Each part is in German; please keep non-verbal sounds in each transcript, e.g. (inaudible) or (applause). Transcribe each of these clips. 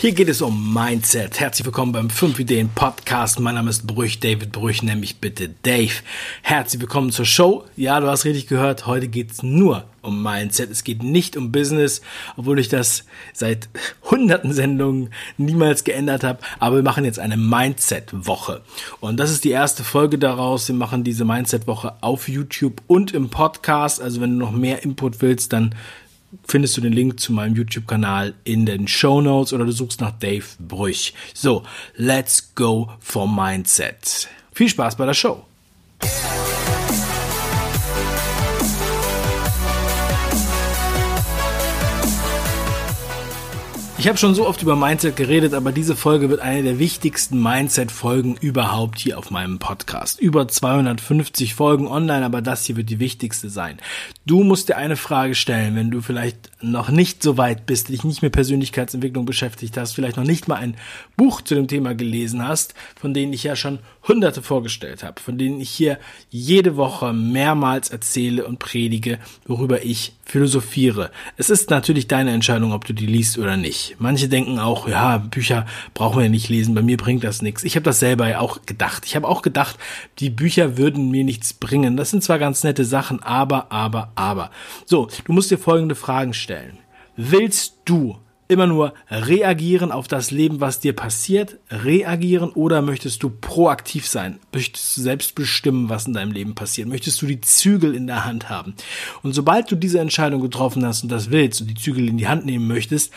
Hier geht es um Mindset. Herzlich willkommen beim 5 Ideen Podcast. Mein Name ist Brüch, David Brüch, nämlich bitte Dave. Herzlich willkommen zur Show. Ja, du hast richtig gehört, heute geht es nur um Mindset. Es geht nicht um Business, obwohl ich das seit (laughs) hunderten Sendungen niemals geändert habe. Aber wir machen jetzt eine Mindset-Woche. Und das ist die erste Folge daraus. Wir machen diese Mindset-Woche auf YouTube und im Podcast. Also wenn du noch mehr Input willst, dann findest du den Link zu meinem YouTube-Kanal in den Show Notes oder du suchst nach Dave Brüch. So, let's go for Mindset. Viel Spaß bei der Show. Ich habe schon so oft über Mindset geredet, aber diese Folge wird eine der wichtigsten Mindset-Folgen überhaupt hier auf meinem Podcast. Über 250 Folgen online, aber das hier wird die wichtigste sein. Du musst dir eine Frage stellen, wenn du vielleicht noch nicht so weit bist, dich nicht mit Persönlichkeitsentwicklung beschäftigt hast, vielleicht noch nicht mal ein Buch zu dem Thema gelesen hast, von denen ich ja schon hunderte vorgestellt habe, von denen ich hier jede Woche mehrmals erzähle und predige, worüber ich philosophiere. Es ist natürlich deine Entscheidung, ob du die liest oder nicht. Manche denken auch, ja, Bücher brauchen wir nicht lesen, bei mir bringt das nichts. Ich habe das selber ja auch gedacht. Ich habe auch gedacht, die Bücher würden mir nichts bringen. Das sind zwar ganz nette Sachen, aber, aber, aber. So, du musst dir folgende Fragen stellen. Willst du immer nur reagieren auf das Leben, was dir passiert, reagieren oder möchtest du proaktiv sein? Möchtest du selbst bestimmen, was in deinem Leben passiert? Möchtest du die Zügel in der Hand haben? Und sobald du diese Entscheidung getroffen hast und das willst und die Zügel in die Hand nehmen möchtest,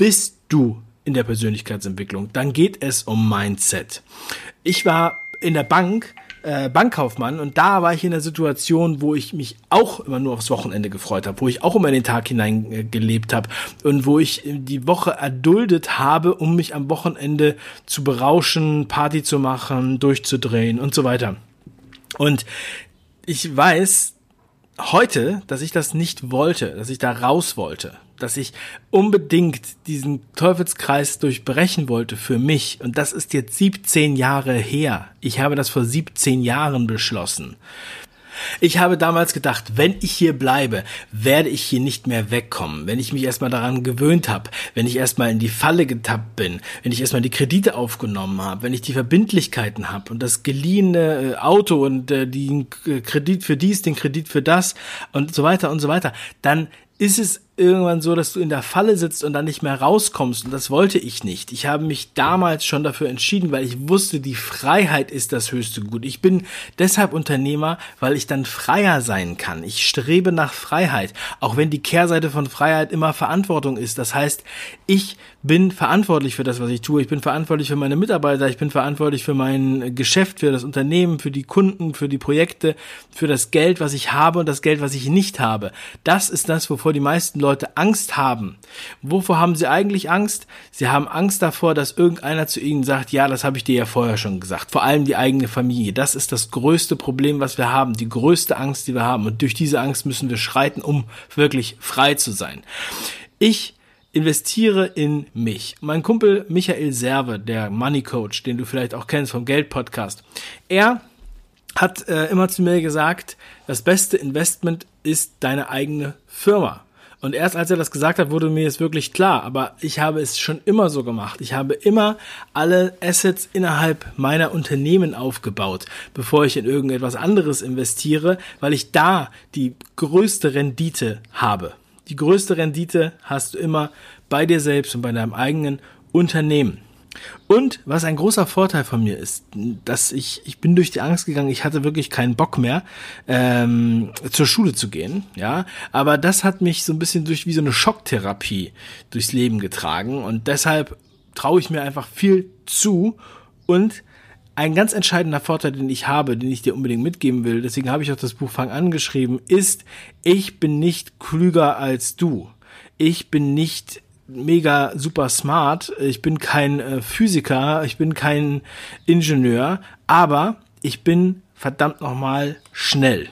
bist du in der Persönlichkeitsentwicklung. Dann geht es um Mindset. Ich war in der Bank äh, Bankkaufmann und da war ich in der Situation, wo ich mich auch immer nur aufs Wochenende gefreut habe, wo ich auch immer in den Tag hinein äh, gelebt habe und wo ich die Woche erduldet habe, um mich am Wochenende zu berauschen, Party zu machen, durchzudrehen und so weiter. Und ich weiß heute, dass ich das nicht wollte, dass ich da raus wollte dass ich unbedingt diesen Teufelskreis durchbrechen wollte für mich. Und das ist jetzt 17 Jahre her. Ich habe das vor 17 Jahren beschlossen. Ich habe damals gedacht, wenn ich hier bleibe, werde ich hier nicht mehr wegkommen. Wenn ich mich erstmal daran gewöhnt habe, wenn ich erstmal in die Falle getappt bin, wenn ich erstmal die Kredite aufgenommen habe, wenn ich die Verbindlichkeiten habe und das geliehene äh, Auto und äh, den Kredit für dies, den Kredit für das und so weiter und so weiter, dann ist es irgendwann so, dass du in der Falle sitzt und dann nicht mehr rauskommst. Und das wollte ich nicht. Ich habe mich damals schon dafür entschieden, weil ich wusste, die Freiheit ist das höchste Gut. Ich bin deshalb Unternehmer, weil ich dann freier sein kann. Ich strebe nach Freiheit, auch wenn die Kehrseite von Freiheit immer Verantwortung ist. Das heißt, ich bin verantwortlich für das, was ich tue. Ich bin verantwortlich für meine Mitarbeiter. Ich bin verantwortlich für mein Geschäft, für das Unternehmen, für die Kunden, für die Projekte, für das Geld, was ich habe und das Geld, was ich nicht habe. Das ist das, wovor die meisten Leute Leute Angst haben. Wovor haben sie eigentlich Angst? Sie haben Angst davor, dass irgendeiner zu ihnen sagt, ja, das habe ich dir ja vorher schon gesagt. Vor allem die eigene Familie. Das ist das größte Problem, was wir haben. Die größte Angst, die wir haben. Und durch diese Angst müssen wir schreiten, um wirklich frei zu sein. Ich investiere in mich. Mein Kumpel Michael Serve, der Money Coach, den du vielleicht auch kennst vom Geld Podcast, er hat äh, immer zu mir gesagt, das beste Investment ist deine eigene Firma. Und erst als er das gesagt hat, wurde mir es wirklich klar. Aber ich habe es schon immer so gemacht. Ich habe immer alle Assets innerhalb meiner Unternehmen aufgebaut, bevor ich in irgendetwas anderes investiere, weil ich da die größte Rendite habe. Die größte Rendite hast du immer bei dir selbst und bei deinem eigenen Unternehmen. Und was ein großer Vorteil von mir ist, dass ich, ich bin durch die Angst gegangen, ich hatte wirklich keinen Bock mehr, ähm, zur Schule zu gehen, ja. Aber das hat mich so ein bisschen durch wie so eine Schocktherapie durchs Leben getragen und deshalb traue ich mir einfach viel zu und ein ganz entscheidender Vorteil, den ich habe, den ich dir unbedingt mitgeben will, deswegen habe ich auch das Buch Fang angeschrieben, ist, ich bin nicht klüger als du. Ich bin nicht mega super smart. Ich bin kein äh, Physiker, ich bin kein Ingenieur, aber ich bin verdammt nochmal schnell.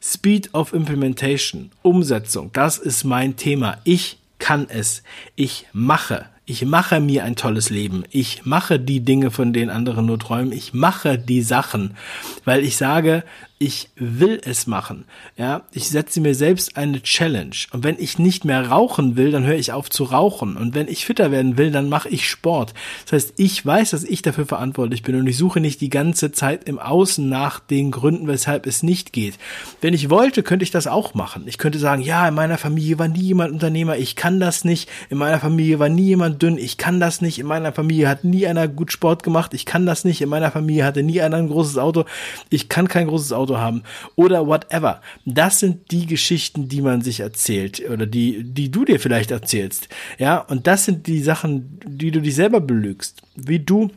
Speed of Implementation, Umsetzung, das ist mein Thema. Ich kann es. Ich mache. Ich mache mir ein tolles Leben. Ich mache die Dinge, von denen andere nur träumen. Ich mache die Sachen, weil ich sage, ich will es machen. Ja, ich setze mir selbst eine Challenge. Und wenn ich nicht mehr rauchen will, dann höre ich auf zu rauchen. Und wenn ich fitter werden will, dann mache ich Sport. Das heißt, ich weiß, dass ich dafür verantwortlich bin und ich suche nicht die ganze Zeit im Außen nach den Gründen, weshalb es nicht geht. Wenn ich wollte, könnte ich das auch machen. Ich könnte sagen, ja, in meiner Familie war nie jemand Unternehmer, ich kann das nicht. In meiner Familie war nie jemand dünn, ich kann das nicht. In meiner Familie hat nie einer gut Sport gemacht, ich kann das nicht. In meiner Familie hatte nie einer ein großes Auto, ich kann kein großes Auto Auto haben oder whatever. Das sind die Geschichten, die man sich erzählt oder die, die du dir vielleicht erzählst. Ja, und das sind die Sachen, die du dich selber belügst. Wie du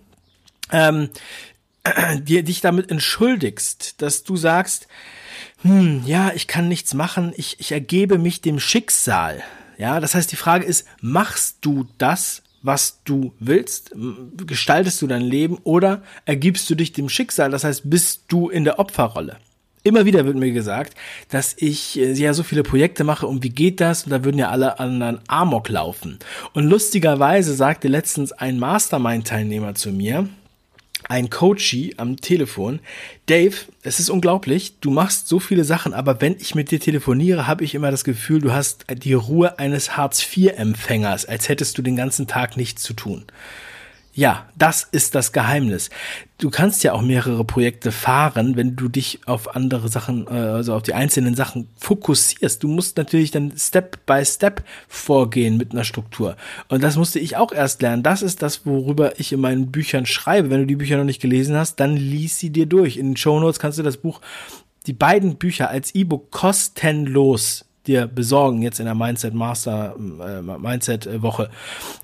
ähm, (clears throat) dir, dich damit entschuldigst, dass du sagst, hm, ja, ich kann nichts machen, ich, ich ergebe mich dem Schicksal. Ja, das heißt, die Frage ist, machst du das, was du willst? Gestaltest du dein Leben oder ergibst du dich dem Schicksal? Das heißt, bist du in der Opferrolle? Immer wieder wird mir gesagt, dass ich äh, ja so viele Projekte mache und wie geht das? Und da würden ja alle anderen Amok laufen. Und lustigerweise sagte letztens ein Mastermind-Teilnehmer zu mir, ein Coachie am Telefon, Dave, es ist unglaublich, du machst so viele Sachen, aber wenn ich mit dir telefoniere, habe ich immer das Gefühl, du hast die Ruhe eines Hartz-IV-Empfängers, als hättest du den ganzen Tag nichts zu tun. Ja, das ist das Geheimnis. Du kannst ja auch mehrere Projekte fahren, wenn du dich auf andere Sachen, äh, also auf die einzelnen Sachen fokussierst. Du musst natürlich dann Step by Step vorgehen mit einer Struktur. Und das musste ich auch erst lernen. Das ist das, worüber ich in meinen Büchern schreibe. Wenn du die Bücher noch nicht gelesen hast, dann lies sie dir durch. In den Show Notes kannst du das Buch, die beiden Bücher als E-Book kostenlos dir besorgen jetzt in der Mindset Master äh, Mindset Woche.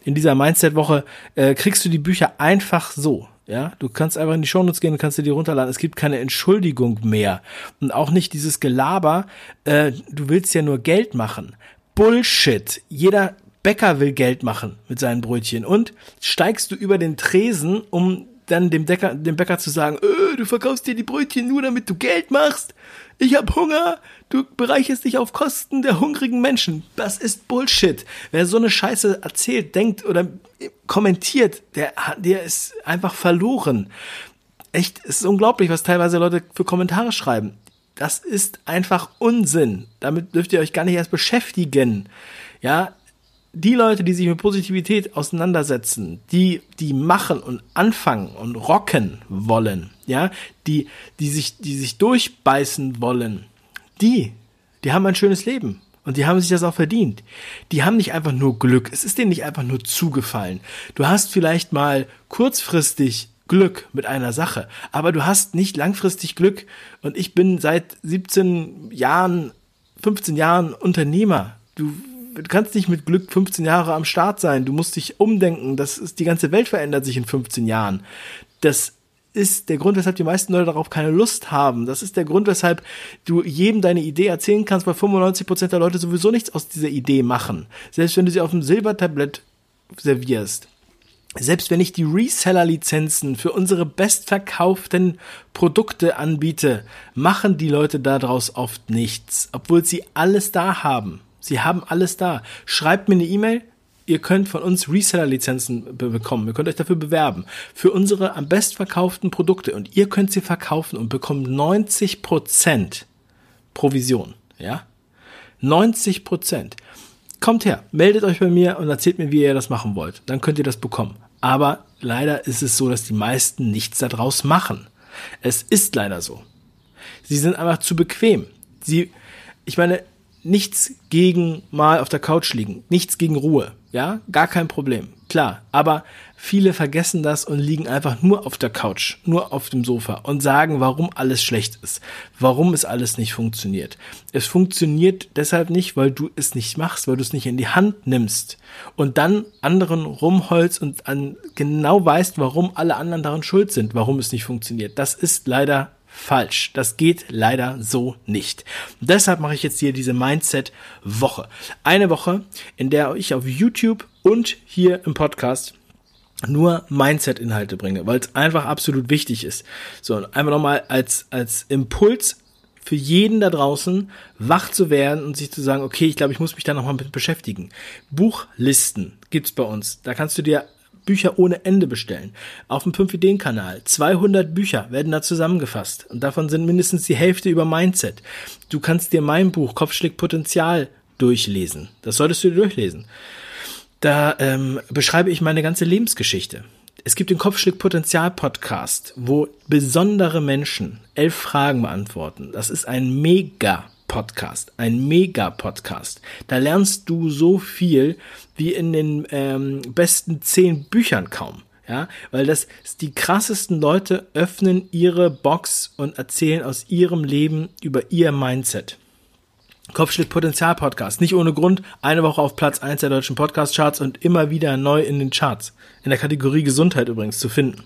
In dieser Mindset Woche äh, kriegst du die Bücher einfach so. Ja, du kannst einfach in die Shownotes gehen und kannst dir die runterladen. Es gibt keine Entschuldigung mehr und auch nicht dieses Gelaber. Äh, du willst ja nur Geld machen. Bullshit. Jeder Bäcker will Geld machen mit seinen Brötchen und steigst du über den Tresen, um dann dem, Decker, dem Bäcker zu sagen, öh, du verkaufst dir die Brötchen nur, damit du Geld machst ich hab Hunger, du bereicherst dich auf Kosten der hungrigen Menschen. Das ist Bullshit. Wer so eine Scheiße erzählt, denkt oder kommentiert, der, der ist einfach verloren. Echt, es ist unglaublich, was teilweise Leute für Kommentare schreiben. Das ist einfach Unsinn. Damit dürft ihr euch gar nicht erst beschäftigen. Ja, die Leute, die sich mit Positivität auseinandersetzen, die, die machen und anfangen und rocken wollen, ja, die, die sich, die sich durchbeißen wollen, die, die haben ein schönes Leben. Und die haben sich das auch verdient. Die haben nicht einfach nur Glück. Es ist denen nicht einfach nur zugefallen. Du hast vielleicht mal kurzfristig Glück mit einer Sache, aber du hast nicht langfristig Glück. Und ich bin seit 17 Jahren, 15 Jahren Unternehmer. Du du kannst nicht mit Glück 15 Jahre am Start sein. Du musst dich umdenken. Das ist, die ganze Welt verändert sich in 15 Jahren. Das ist der Grund, weshalb die meisten Leute darauf keine Lust haben. Das ist der Grund, weshalb du jedem deine Idee erzählen kannst, weil 95% der Leute sowieso nichts aus dieser Idee machen. Selbst wenn du sie auf dem Silbertablett servierst. Selbst wenn ich die Reseller-Lizenzen für unsere bestverkauften Produkte anbiete, machen die Leute daraus oft nichts, obwohl sie alles da haben. Sie haben alles da. Schreibt mir eine E-Mail. Ihr könnt von uns Reseller-Lizenzen be bekommen. Ihr könnt euch dafür bewerben. Für unsere am bestverkauften Produkte. Und ihr könnt sie verkaufen und bekommt 90% Provision. Ja? 90%. Kommt her, meldet euch bei mir und erzählt mir, wie ihr das machen wollt. Dann könnt ihr das bekommen. Aber leider ist es so, dass die meisten nichts daraus machen. Es ist leider so. Sie sind einfach zu bequem. Sie, ich meine, nichts gegen mal auf der Couch liegen, nichts gegen Ruhe, ja, gar kein Problem, klar. Aber viele vergessen das und liegen einfach nur auf der Couch, nur auf dem Sofa und sagen, warum alles schlecht ist, warum es alles nicht funktioniert. Es funktioniert deshalb nicht, weil du es nicht machst, weil du es nicht in die Hand nimmst und dann anderen rumholst und an genau weißt, warum alle anderen daran schuld sind, warum es nicht funktioniert. Das ist leider falsch. Das geht leider so nicht. deshalb mache ich jetzt hier diese Mindset-Woche. Eine Woche, in der ich auf YouTube und hier im Podcast nur Mindset-Inhalte bringe, weil es einfach absolut wichtig ist. So, und einfach nochmal als, als Impuls für jeden da draußen, wach zu werden und sich zu sagen, okay, ich glaube, ich muss mich da nochmal mit beschäftigen. Buchlisten gibt's bei uns. Da kannst du dir Bücher ohne Ende bestellen. Auf dem 5-Ideen-Kanal. 200 Bücher werden da zusammengefasst. Und davon sind mindestens die Hälfte über Mindset. Du kannst dir mein Buch Kopfschläg Potenzial durchlesen. Das solltest du dir durchlesen. Da ähm, beschreibe ich meine ganze Lebensgeschichte. Es gibt den Kopfschläg Potenzial Podcast, wo besondere Menschen elf Fragen beantworten. Das ist ein mega Podcast, ein Mega-Podcast. Da lernst du so viel wie in den ähm, besten zehn Büchern kaum. Ja, weil das die krassesten Leute öffnen ihre Box und erzählen aus ihrem Leben über ihr Mindset. Kopfschlitt Potenzial Podcast. Nicht ohne Grund. Eine Woche auf Platz 1 der deutschen Podcast Charts und immer wieder neu in den Charts. In der Kategorie Gesundheit übrigens zu finden.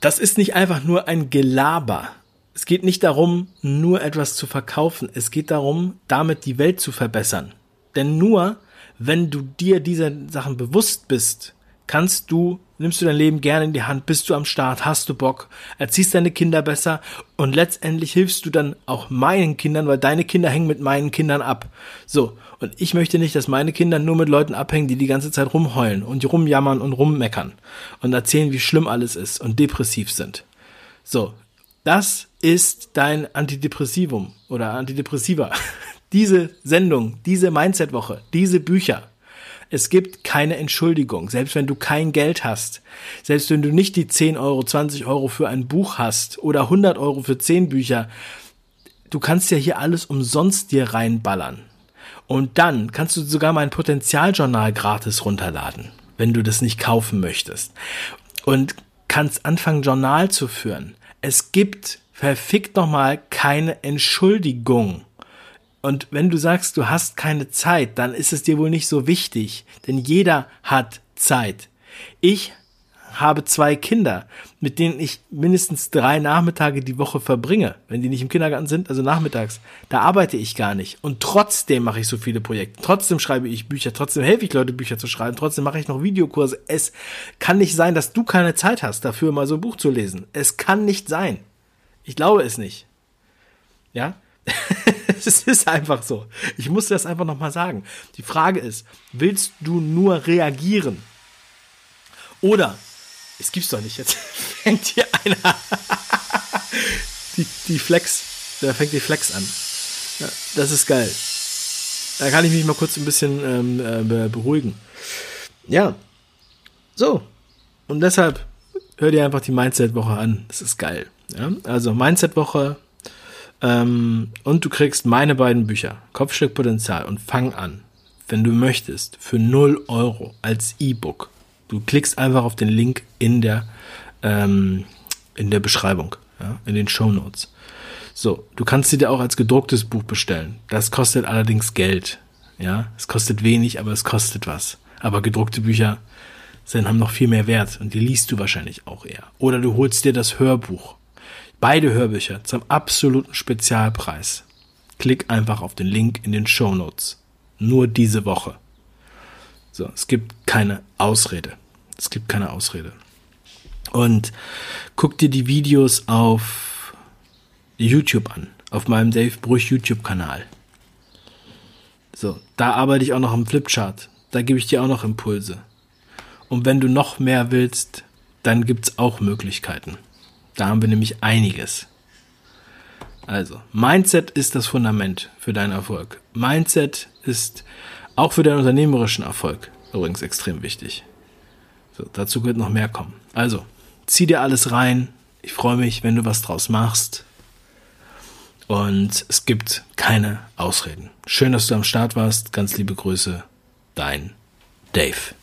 Das ist nicht einfach nur ein Gelaber es geht nicht darum, nur etwas zu verkaufen. Es geht darum, damit die Welt zu verbessern. Denn nur, wenn du dir dieser Sachen bewusst bist, kannst du, nimmst du dein Leben gerne in die Hand, bist du am Start, hast du Bock, erziehst deine Kinder besser und letztendlich hilfst du dann auch meinen Kindern, weil deine Kinder hängen mit meinen Kindern ab. So. Und ich möchte nicht, dass meine Kinder nur mit Leuten abhängen, die die ganze Zeit rumheulen und rumjammern und rummeckern und erzählen, wie schlimm alles ist und depressiv sind. So. Das ist dein Antidepressivum oder Antidepressiva. (laughs) Diese Sendung, diese Mindset-Woche, diese Bücher. Es gibt keine Entschuldigung, selbst wenn du kein Geld hast, selbst wenn du nicht die 10 Euro, 20 Euro für ein Buch hast oder 100 Euro für 10 Bücher. Du kannst ja hier alles umsonst dir reinballern. Und dann kannst du sogar mein Potenzialjournal gratis runterladen, wenn du das nicht kaufen möchtest. Und kannst anfangen, Journal zu führen. Es gibt verfickt nochmal keine Entschuldigung. Und wenn du sagst, du hast keine Zeit, dann ist es dir wohl nicht so wichtig, denn jeder hat Zeit. Ich habe zwei Kinder, mit denen ich mindestens drei Nachmittage die Woche verbringe, wenn die nicht im Kindergarten sind, also nachmittags. Da arbeite ich gar nicht. Und trotzdem mache ich so viele Projekte. Trotzdem schreibe ich Bücher, trotzdem helfe ich Leute, Bücher zu schreiben, trotzdem mache ich noch Videokurse. Es kann nicht sein, dass du keine Zeit hast, dafür mal so ein Buch zu lesen. Es kann nicht sein. Ich glaube es nicht. Ja? (laughs) es ist einfach so. Ich muss das einfach nochmal sagen. Die Frage ist, willst du nur reagieren? Oder, es gibt's doch nicht, jetzt (laughs) fängt hier einer die, die Flex, da fängt die Flex an. Ja, das ist geil. Da kann ich mich mal kurz ein bisschen ähm, äh, beruhigen. Ja, so. Und deshalb hör dir einfach die Mindset-Woche an. Das ist geil. Ja? Also Mindset-Woche ähm, und du kriegst meine beiden Bücher, Kopfschlägpotenzial und Fang an, wenn du möchtest, für 0 Euro als E-Book. Du klickst einfach auf den Link in der, ähm, in der Beschreibung, ja? in den Show Notes. So, du kannst sie dir auch als gedrucktes Buch bestellen. Das kostet allerdings Geld. Ja, es kostet wenig, aber es kostet was. Aber gedruckte Bücher sind, haben noch viel mehr Wert und die liest du wahrscheinlich auch eher. Oder du holst dir das Hörbuch. Beide Hörbücher zum absoluten Spezialpreis. Klick einfach auf den Link in den Show Notes. Nur diese Woche. So, es gibt keine Ausrede. Es gibt keine Ausrede. Und guck dir die Videos auf YouTube an, auf meinem Dave Brüch YouTube-Kanal. So, da arbeite ich auch noch am Flipchart. Da gebe ich dir auch noch Impulse. Und wenn du noch mehr willst, dann gibt's auch Möglichkeiten. Da haben wir nämlich einiges. Also, Mindset ist das Fundament für deinen Erfolg. Mindset ist auch für deinen unternehmerischen Erfolg übrigens extrem wichtig. So, dazu wird noch mehr kommen. Also, zieh dir alles rein. Ich freue mich, wenn du was draus machst. Und es gibt keine Ausreden. Schön, dass du am Start warst. Ganz liebe Grüße. Dein Dave.